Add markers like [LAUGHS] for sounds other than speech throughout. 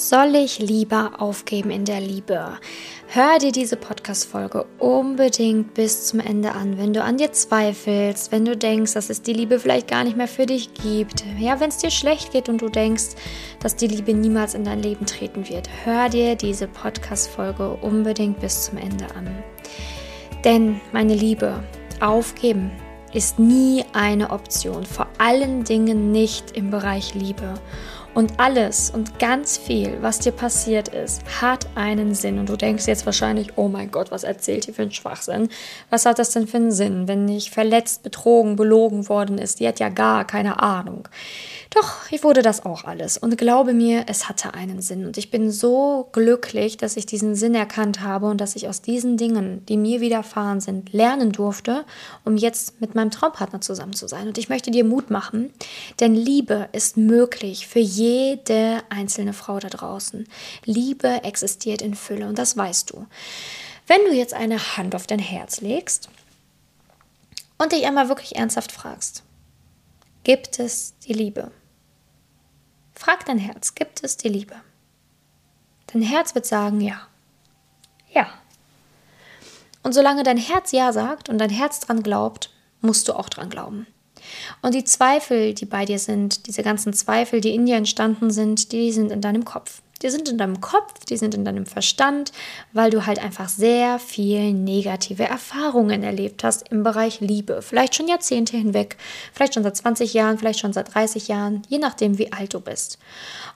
Soll ich lieber aufgeben in der Liebe? Hör dir diese Podcast-Folge unbedingt bis zum Ende an. Wenn du an dir zweifelst, wenn du denkst, dass es die Liebe vielleicht gar nicht mehr für dich gibt, ja, wenn es dir schlecht geht und du denkst, dass die Liebe niemals in dein Leben treten wird, hör dir diese Podcast-Folge unbedingt bis zum Ende an. Denn, meine Liebe, aufgeben ist nie eine Option, vor allen Dingen nicht im Bereich Liebe. Und alles und ganz viel, was dir passiert ist, hat einen Sinn. Und du denkst jetzt wahrscheinlich, oh mein Gott, was erzählt ihr für einen Schwachsinn? Was hat das denn für einen Sinn, wenn nicht verletzt, betrogen, belogen worden ist? Die hat ja gar keine Ahnung. Doch, ich wurde das auch alles. Und glaube mir, es hatte einen Sinn. Und ich bin so glücklich, dass ich diesen Sinn erkannt habe und dass ich aus diesen Dingen, die mir widerfahren sind, lernen durfte, um jetzt mit meinem Traumpartner zusammen zu sein. Und ich möchte dir Mut machen, denn Liebe ist möglich für jede einzelne Frau da draußen. Liebe existiert in Fülle und das weißt du. Wenn du jetzt eine Hand auf dein Herz legst und dich einmal wirklich ernsthaft fragst, gibt es die Liebe? Frag dein Herz, gibt es die Liebe? Dein Herz wird sagen ja. Ja. Und solange dein Herz ja sagt und dein Herz dran glaubt, musst du auch dran glauben. Und die Zweifel, die bei dir sind, diese ganzen Zweifel, die in dir entstanden sind, die sind in deinem Kopf. Die sind in deinem Kopf, die sind in deinem Verstand, weil du halt einfach sehr viel negative Erfahrungen erlebt hast im Bereich Liebe. Vielleicht schon Jahrzehnte hinweg, vielleicht schon seit 20 Jahren, vielleicht schon seit 30 Jahren, je nachdem, wie alt du bist.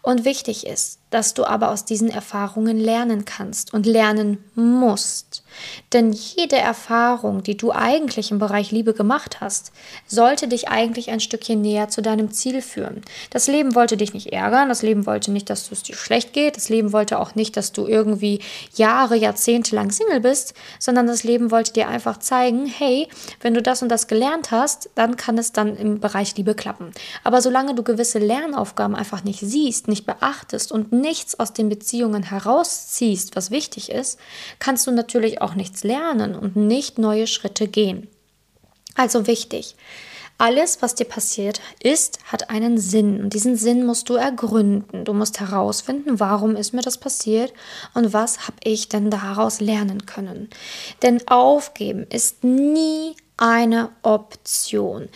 Und wichtig ist, dass du aber aus diesen Erfahrungen lernen kannst und lernen musst. Denn jede Erfahrung, die du eigentlich im Bereich Liebe gemacht hast, sollte dich eigentlich ein Stückchen näher zu deinem Ziel führen. Das Leben wollte dich nicht ärgern, das Leben wollte nicht, dass es dir schlecht geht, das Leben wollte auch nicht, dass du irgendwie Jahre, Jahrzehnte lang Single bist, sondern das Leben wollte dir einfach zeigen, hey, wenn du das und das gelernt hast, dann kann es dann im Bereich Liebe klappen. Aber solange du gewisse Lernaufgaben einfach nicht siehst, nicht beachtest und nichts aus den Beziehungen herausziehst, was wichtig ist, kannst du natürlich auch nichts lernen und nicht neue Schritte gehen. Also wichtig. Alles, was dir passiert ist, hat einen Sinn und diesen Sinn musst du ergründen. Du musst herausfinden, warum ist mir das passiert und was habe ich denn daraus lernen können. Denn aufgeben ist nie eine Option.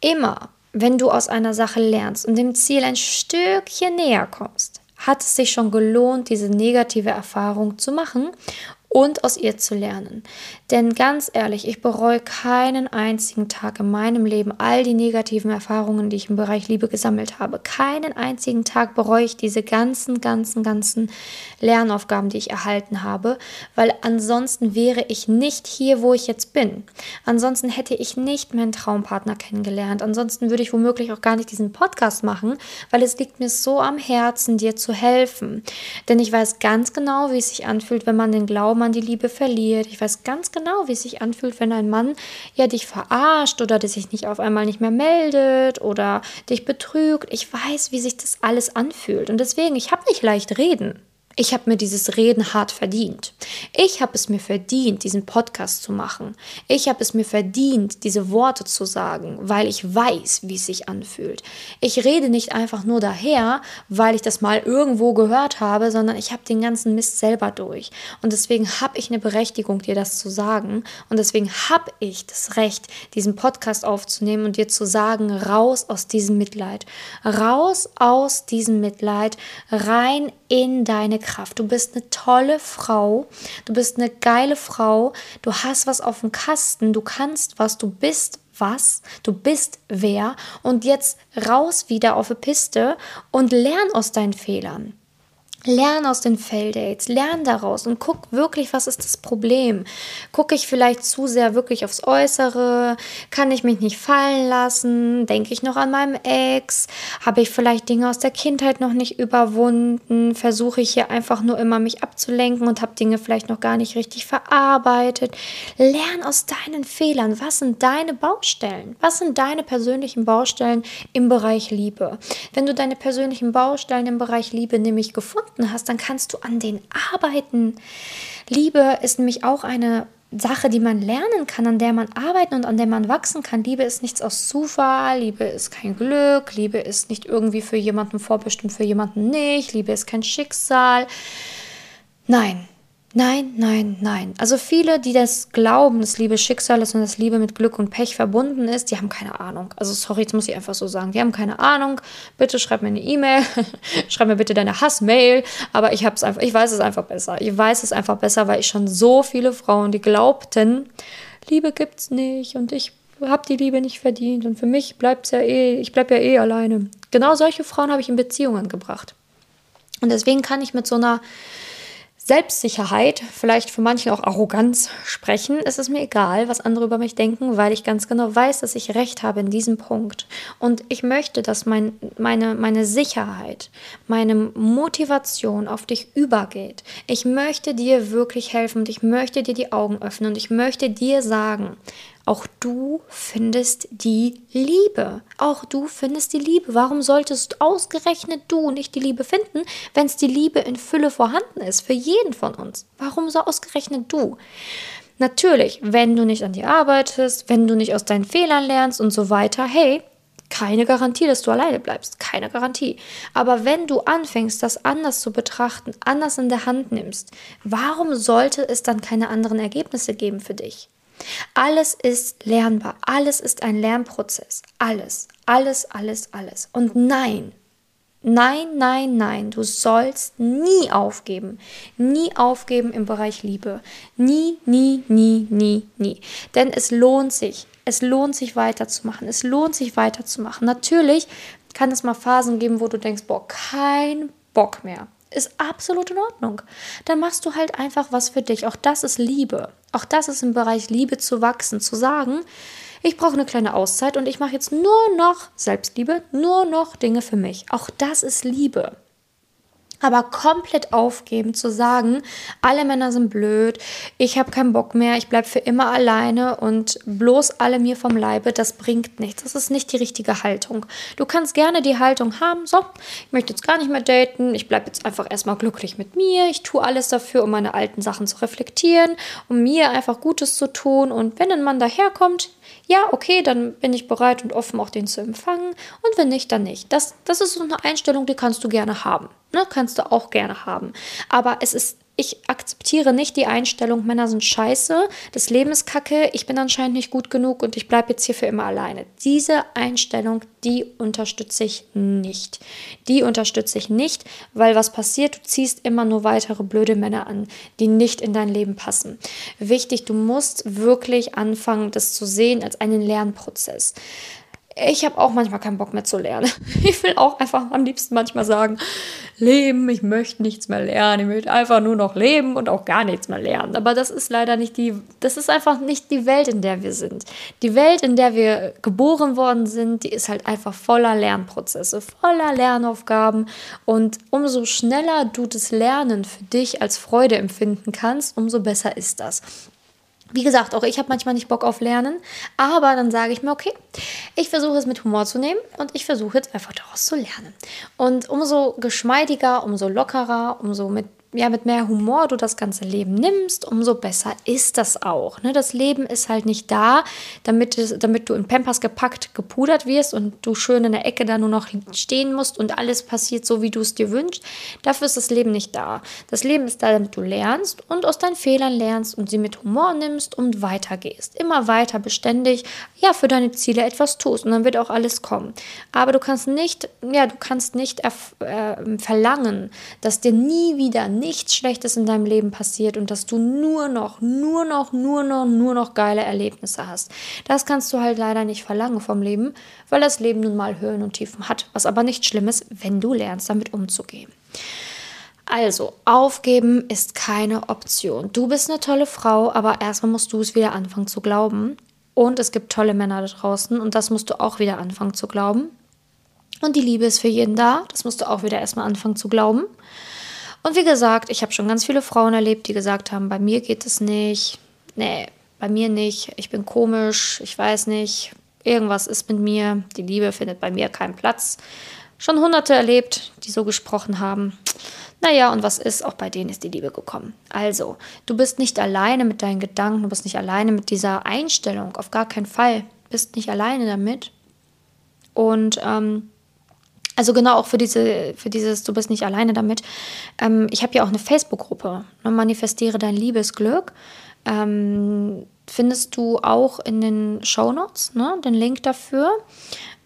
Immer wenn du aus einer Sache lernst und dem Ziel ein Stückchen näher kommst, hat es sich schon gelohnt, diese negative Erfahrung zu machen und aus ihr zu lernen. Denn ganz ehrlich, ich bereue keinen einzigen Tag in meinem Leben all die negativen Erfahrungen, die ich im Bereich Liebe gesammelt habe. Keinen einzigen Tag bereue ich diese ganzen, ganzen, ganzen Lernaufgaben, die ich erhalten habe, weil ansonsten wäre ich nicht hier, wo ich jetzt bin. Ansonsten hätte ich nicht meinen Traumpartner kennengelernt. Ansonsten würde ich womöglich auch gar nicht diesen Podcast machen, weil es liegt mir so am Herzen, dir zu helfen. Denn ich weiß ganz genau, wie es sich anfühlt, wenn man den Glauben man die Liebe verliert. Ich weiß ganz genau, wie es sich anfühlt, wenn ein Mann ja dich verarscht oder der sich nicht auf einmal nicht mehr meldet oder dich betrügt. Ich weiß, wie sich das alles anfühlt. Und deswegen, ich habe nicht leicht reden. Ich habe mir dieses Reden hart verdient. Ich habe es mir verdient, diesen Podcast zu machen. Ich habe es mir verdient, diese Worte zu sagen, weil ich weiß, wie es sich anfühlt. Ich rede nicht einfach nur daher, weil ich das mal irgendwo gehört habe, sondern ich habe den ganzen Mist selber durch. Und deswegen habe ich eine Berechtigung, dir das zu sagen. Und deswegen habe ich das Recht, diesen Podcast aufzunehmen und dir zu sagen, raus aus diesem Mitleid. Raus aus diesem Mitleid, rein in deine Kraft. Du bist eine tolle Frau. Du bist eine geile Frau. Du hast was auf dem Kasten. Du kannst was. Du bist was. Du bist wer. Und jetzt raus wieder auf die Piste und lern aus deinen Fehlern. Lern aus den Fail-Dates, lern daraus und guck wirklich, was ist das Problem. Gucke ich vielleicht zu sehr wirklich aufs Äußere? Kann ich mich nicht fallen lassen? Denke ich noch an meinem Ex? Habe ich vielleicht Dinge aus der Kindheit noch nicht überwunden? Versuche ich hier einfach nur immer mich abzulenken und habe Dinge vielleicht noch gar nicht richtig verarbeitet? Lern aus deinen Fehlern. Was sind deine Baustellen? Was sind deine persönlichen Baustellen im Bereich Liebe? Wenn du deine persönlichen Baustellen im Bereich Liebe nämlich gefunden gefunden hast, dann kannst du an denen arbeiten. Liebe ist nämlich auch eine Sache, die man lernen kann, an der man arbeiten und an der man wachsen kann. Liebe ist nichts aus Zufall, Liebe ist kein Glück, Liebe ist nicht irgendwie für jemanden vorbestimmt, für jemanden nicht, Liebe ist kein Schicksal. Nein, Nein, nein, nein. Also viele, die das glauben, dass Liebe Schicksal ist und dass Liebe mit Glück und Pech verbunden ist, die haben keine Ahnung. Also sorry, jetzt muss ich einfach so sagen, die haben keine Ahnung. Bitte schreib mir eine E-Mail, [LAUGHS] schreib mir bitte deine Hassmail, aber ich hab's einfach, ich weiß es einfach besser. Ich weiß es einfach besser, weil ich schon so viele Frauen, die glaubten, Liebe gibt's nicht und ich habe die Liebe nicht verdient und für mich bleibt's ja eh, ich bleib ja eh alleine. Genau solche Frauen habe ich in Beziehungen gebracht. Und deswegen kann ich mit so einer Selbstsicherheit, vielleicht für manche auch Arroganz sprechen. Es ist mir egal, was andere über mich denken, weil ich ganz genau weiß, dass ich recht habe in diesem Punkt. Und ich möchte, dass mein, meine, meine Sicherheit, meine Motivation auf dich übergeht. Ich möchte dir wirklich helfen und ich möchte dir die Augen öffnen und ich möchte dir sagen, auch du findest die Liebe. Auch du findest die Liebe. Warum solltest ausgerechnet du nicht die Liebe finden, wenn es die Liebe in Fülle vorhanden ist für jeden von uns? Warum so ausgerechnet du? Natürlich, wenn du nicht an dir arbeitest, wenn du nicht aus deinen Fehlern lernst und so weiter, hey, keine Garantie, dass du alleine bleibst. Keine Garantie. Aber wenn du anfängst, das anders zu betrachten, anders in der Hand nimmst, warum sollte es dann keine anderen Ergebnisse geben für dich? Alles ist lernbar, alles ist ein Lernprozess, alles, alles, alles, alles. Und nein, nein, nein, nein, du sollst nie aufgeben, nie aufgeben im Bereich Liebe. Nie, nie, nie, nie, nie. Denn es lohnt sich, es lohnt sich weiterzumachen, es lohnt sich weiterzumachen. Natürlich kann es mal Phasen geben, wo du denkst, boah, kein Bock mehr ist absolut in Ordnung. Dann machst du halt einfach was für dich. Auch das ist Liebe. Auch das ist im Bereich Liebe zu wachsen, zu sagen, ich brauche eine kleine Auszeit und ich mache jetzt nur noch Selbstliebe, nur noch Dinge für mich. Auch das ist Liebe aber komplett aufgeben, zu sagen, alle Männer sind blöd, ich habe keinen Bock mehr, ich bleibe für immer alleine und bloß alle mir vom Leibe, das bringt nichts. Das ist nicht die richtige Haltung. Du kannst gerne die Haltung haben, so, ich möchte jetzt gar nicht mehr daten, ich bleibe jetzt einfach erstmal glücklich mit mir, ich tue alles dafür, um meine alten Sachen zu reflektieren, um mir einfach Gutes zu tun und wenn ein Mann daherkommt, ja, okay, dann bin ich bereit und offen, auch den zu empfangen. Und wenn nicht, dann nicht. Das, das ist so eine Einstellung, die kannst du gerne haben. Ne? Kannst du auch gerne haben. Aber es ist ich akzeptiere nicht die Einstellung, Männer sind scheiße, das Leben ist kacke, ich bin anscheinend nicht gut genug und ich bleibe jetzt hier für immer alleine. Diese Einstellung, die unterstütze ich nicht. Die unterstütze ich nicht, weil was passiert, du ziehst immer nur weitere blöde Männer an, die nicht in dein Leben passen. Wichtig, du musst wirklich anfangen, das zu sehen als einen Lernprozess ich habe auch manchmal keinen Bock mehr zu lernen. [LAUGHS] Ich will auch einfach am liebsten manchmal sagen, leben, ich möchte nichts mehr lernen, ich möchte einfach nur noch leben und auch gar nichts mehr lernen. Aber das ist leider nicht die, das ist einfach nicht die Welt, in der wir sind. Die Welt, in der wir geboren worden sind, die ist halt einfach voller Lernprozesse, voller Lernaufgaben. Und umso schneller du das Lernen für dich als Freude empfinden kannst, umso besser ist das. Wie gesagt, auch ich habe manchmal nicht Bock auf Lernen, aber dann sage ich mir, okay, ich versuche es mit Humor zu nehmen und ich versuche jetzt einfach daraus zu lernen. Und umso geschmeidiger, umso lockerer, umso mit ja, mit mehr Humor du das ganze Leben nimmst, umso besser ist das auch. Ne? Das Leben ist halt nicht da, damit, es, damit du in Pampers gepackt, gepudert wirst und du schön in der Ecke da nur noch stehen musst und alles passiert so, wie du es dir wünschst. Dafür ist das Leben nicht da. Das Leben ist da, damit du lernst und aus deinen Fehlern lernst und sie mit Humor nimmst und weitergehst. Immer weiter beständig, ja, für deine Ziele etwas tust und dann wird auch alles kommen. Aber du kannst nicht, ja, du kannst nicht äh, verlangen, dass dir nie wieder, nichts Schlechtes in deinem Leben passiert und dass du nur noch, nur noch, nur noch, nur noch geile Erlebnisse hast. Das kannst du halt leider nicht verlangen vom Leben, weil das Leben nun mal Höhen und Tiefen hat. Was aber nicht schlimm ist, wenn du lernst, damit umzugehen. Also, aufgeben ist keine Option. Du bist eine tolle Frau, aber erstmal musst du es wieder anfangen zu glauben. Und es gibt tolle Männer da draußen und das musst du auch wieder anfangen zu glauben. Und die Liebe ist für jeden da. Das musst du auch wieder erstmal anfangen zu glauben. Und wie gesagt, ich habe schon ganz viele Frauen erlebt, die gesagt haben, bei mir geht es nicht. Nee, bei mir nicht. Ich bin komisch, ich weiß nicht. Irgendwas ist mit mir. Die Liebe findet bei mir keinen Platz. Schon hunderte erlebt, die so gesprochen haben. Naja, und was ist? Auch bei denen ist die Liebe gekommen. Also, du bist nicht alleine mit deinen Gedanken, du bist nicht alleine mit dieser Einstellung, auf gar keinen Fall. Bist nicht alleine damit. Und ähm, also genau auch für diese, für dieses, du bist nicht alleine damit. Ähm, ich habe ja auch eine Facebook-Gruppe, ne, Manifestiere dein Liebesglück. Ähm, findest du auch in den Shownotes, ne, den Link dafür.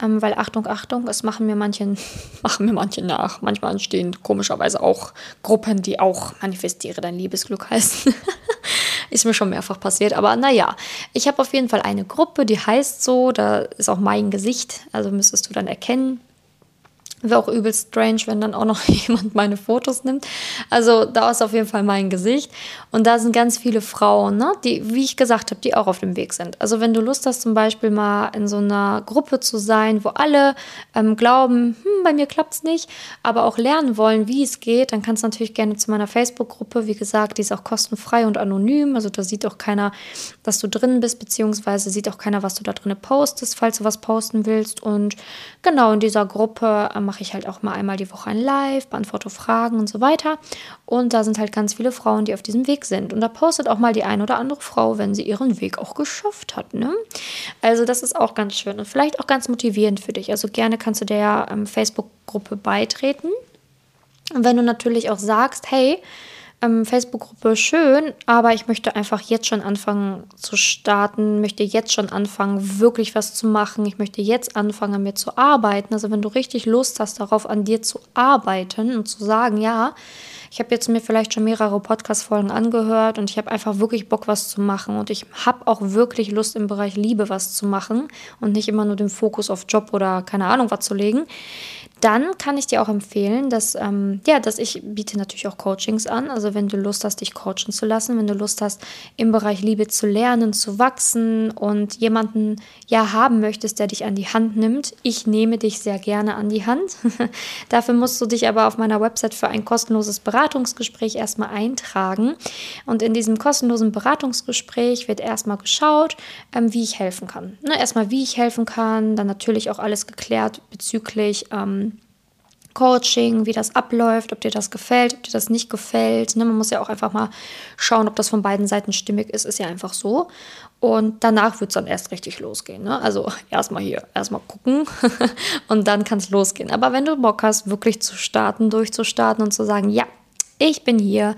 Ähm, weil Achtung, Achtung, es machen mir manche, [LAUGHS] machen mir manche nach. Manchmal entstehen komischerweise auch Gruppen, die auch Manifestiere dein Liebesglück heißen. [LAUGHS] ist mir schon mehrfach passiert. Aber naja, ich habe auf jeden Fall eine Gruppe, die heißt so, da ist auch mein Gesicht, also müsstest du dann erkennen. Wäre auch übelst strange, wenn dann auch noch [LAUGHS] jemand meine Fotos nimmt. Also da ist auf jeden Fall mein Gesicht. Und da sind ganz viele Frauen, ne, die, wie ich gesagt habe, die auch auf dem Weg sind. Also wenn du Lust hast, zum Beispiel mal in so einer Gruppe zu sein, wo alle ähm, glauben, hm, bei mir klappt es nicht, aber auch lernen wollen, wie es geht, dann kannst du natürlich gerne zu meiner Facebook-Gruppe. Wie gesagt, die ist auch kostenfrei und anonym. Also da sieht auch keiner, dass du drin bist, beziehungsweise sieht auch keiner, was du da drin postest, falls du was posten willst. Und genau in dieser Gruppe ähm, mache ich halt auch mal einmal die Woche ein Live, beantworte Fragen und so weiter. Und da sind halt ganz viele Frauen, die auf diesem Weg sind. Und da postet auch mal die eine oder andere Frau, wenn sie ihren Weg auch geschafft hat. Ne? Also das ist auch ganz schön und vielleicht auch ganz motivierend für dich. Also gerne kannst du der ähm, Facebook-Gruppe beitreten. Und wenn du natürlich auch sagst, hey, ähm, Facebook-Gruppe schön, aber ich möchte einfach jetzt schon anfangen zu starten, möchte jetzt schon anfangen, wirklich was zu machen. Ich möchte jetzt anfangen, an mir zu arbeiten. Also wenn du richtig Lust hast darauf, an dir zu arbeiten und zu sagen, ja, ich habe jetzt mir vielleicht schon mehrere Podcast-Folgen angehört und ich habe einfach wirklich Bock, was zu machen. Und ich habe auch wirklich Lust im Bereich Liebe was zu machen und nicht immer nur den Fokus auf Job oder keine Ahnung was zu legen dann kann ich dir auch empfehlen, dass, ähm, ja, dass ich biete natürlich auch Coachings an. Also wenn du Lust hast, dich coachen zu lassen, wenn du Lust hast, im Bereich Liebe zu lernen, zu wachsen und jemanden ja haben möchtest, der dich an die Hand nimmt. Ich nehme dich sehr gerne an die Hand. [LAUGHS] Dafür musst du dich aber auf meiner Website für ein kostenloses Beratungsgespräch erstmal eintragen. Und in diesem kostenlosen Beratungsgespräch wird erstmal geschaut, ähm, wie ich helfen kann. Ne, erstmal, wie ich helfen kann, dann natürlich auch alles geklärt bezüglich ähm, Coaching, wie das abläuft, ob dir das gefällt, ob dir das nicht gefällt. Ne? Man muss ja auch einfach mal schauen, ob das von beiden Seiten stimmig ist, ist ja einfach so. Und danach wird es dann erst richtig losgehen. Ne? Also [LAUGHS] erstmal hier, erstmal gucken [LAUGHS] und dann kann es losgehen. Aber wenn du Bock hast, wirklich zu starten, durchzustarten und zu sagen, ja, ich bin hier,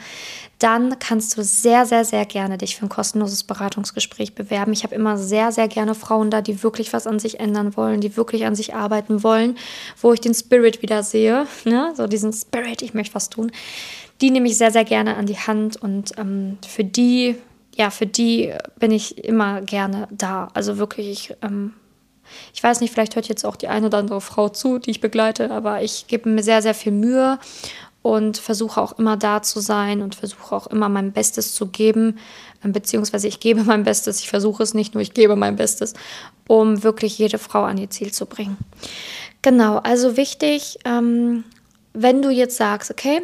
dann kannst du sehr, sehr, sehr gerne dich für ein kostenloses Beratungsgespräch bewerben. Ich habe immer sehr, sehr gerne Frauen da, die wirklich was an sich ändern wollen, die wirklich an sich arbeiten wollen, wo ich den Spirit wieder sehe, ne? so diesen Spirit, ich möchte was tun. Die nehme ich sehr, sehr gerne an die Hand und ähm, für die, ja, für die bin ich immer gerne da. Also wirklich, ich ähm, ich weiß nicht, vielleicht hört jetzt auch die eine oder andere Frau zu, die ich begleite, aber ich gebe mir sehr, sehr viel Mühe und versuche auch immer da zu sein und versuche auch immer mein Bestes zu geben, ähm, beziehungsweise ich gebe mein Bestes, ich versuche es nicht nur, ich gebe mein Bestes, um wirklich jede Frau an ihr Ziel zu bringen. Genau, also wichtig, ähm, wenn du jetzt sagst, okay,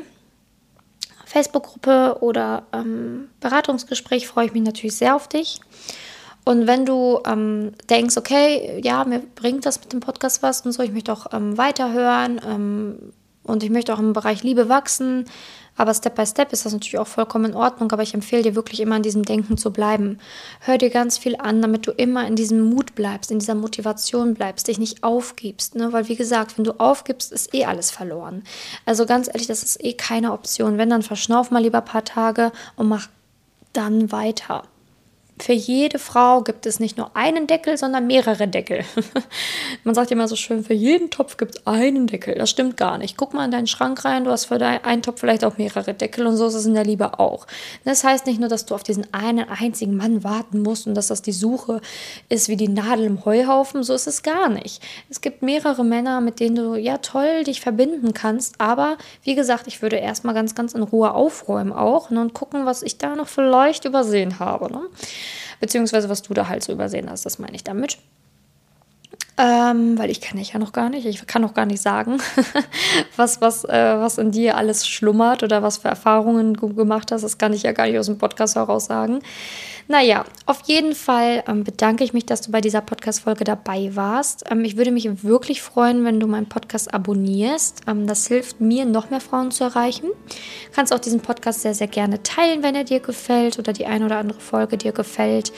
Facebook-Gruppe oder ähm, Beratungsgespräch, freue ich mich natürlich sehr auf dich. Und wenn du ähm, denkst, okay, ja, mir bringt das mit dem Podcast was und so, ich möchte auch ähm, weiterhören, ähm, und ich möchte auch im Bereich Liebe wachsen. Aber Step by Step ist das natürlich auch vollkommen in Ordnung. Aber ich empfehle dir wirklich immer in diesem Denken zu bleiben. Hör dir ganz viel an, damit du immer in diesem Mut bleibst, in dieser Motivation bleibst, dich nicht aufgibst. Ne? Weil, wie gesagt, wenn du aufgibst, ist eh alles verloren. Also ganz ehrlich, das ist eh keine Option. Wenn, dann verschnauf mal lieber ein paar Tage und mach dann weiter für jede Frau gibt es nicht nur einen Deckel, sondern mehrere Deckel. [LAUGHS] Man sagt immer so schön, für jeden Topf gibt es einen Deckel. Das stimmt gar nicht. Guck mal in deinen Schrank rein, du hast für einen Topf vielleicht auch mehrere Deckel und so ist es in der Liebe auch. Das heißt nicht nur, dass du auf diesen einen einzigen Mann warten musst und dass das die Suche ist wie die Nadel im Heuhaufen, so ist es gar nicht. Es gibt mehrere Männer, mit denen du ja toll dich verbinden kannst, aber wie gesagt, ich würde erstmal ganz, ganz in Ruhe aufräumen auch ne, und gucken, was ich da noch vielleicht übersehen habe. Ne? Beziehungsweise was du da halt so übersehen hast, das meine ich damit. Ähm, weil ich kenne dich ja noch gar nicht. Ich kann noch gar nicht sagen, [LAUGHS] was, was, äh, was in dir alles schlummert oder was für Erfahrungen du gemacht hast. Das kann ich ja gar nicht aus dem Podcast heraus sagen. Naja, auf jeden Fall ähm, bedanke ich mich, dass du bei dieser Podcast-Folge dabei warst. Ähm, ich würde mich wirklich freuen, wenn du meinen Podcast abonnierst. Ähm, das hilft mir, noch mehr Frauen zu erreichen. Du kannst auch diesen Podcast sehr, sehr gerne teilen, wenn er dir gefällt oder die eine oder andere Folge dir gefällt.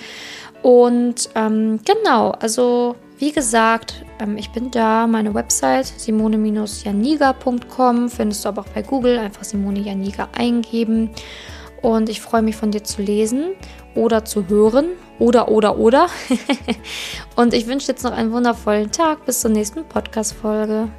Und ähm, genau, also wie gesagt, ähm, ich bin da. Meine Website simone-janiga.com findest du aber auch bei Google. Einfach Simone Janiga eingeben. Und ich freue mich von dir zu lesen oder zu hören. Oder, oder, oder. [LAUGHS] und ich wünsche jetzt noch einen wundervollen Tag. Bis zur nächsten Podcast-Folge.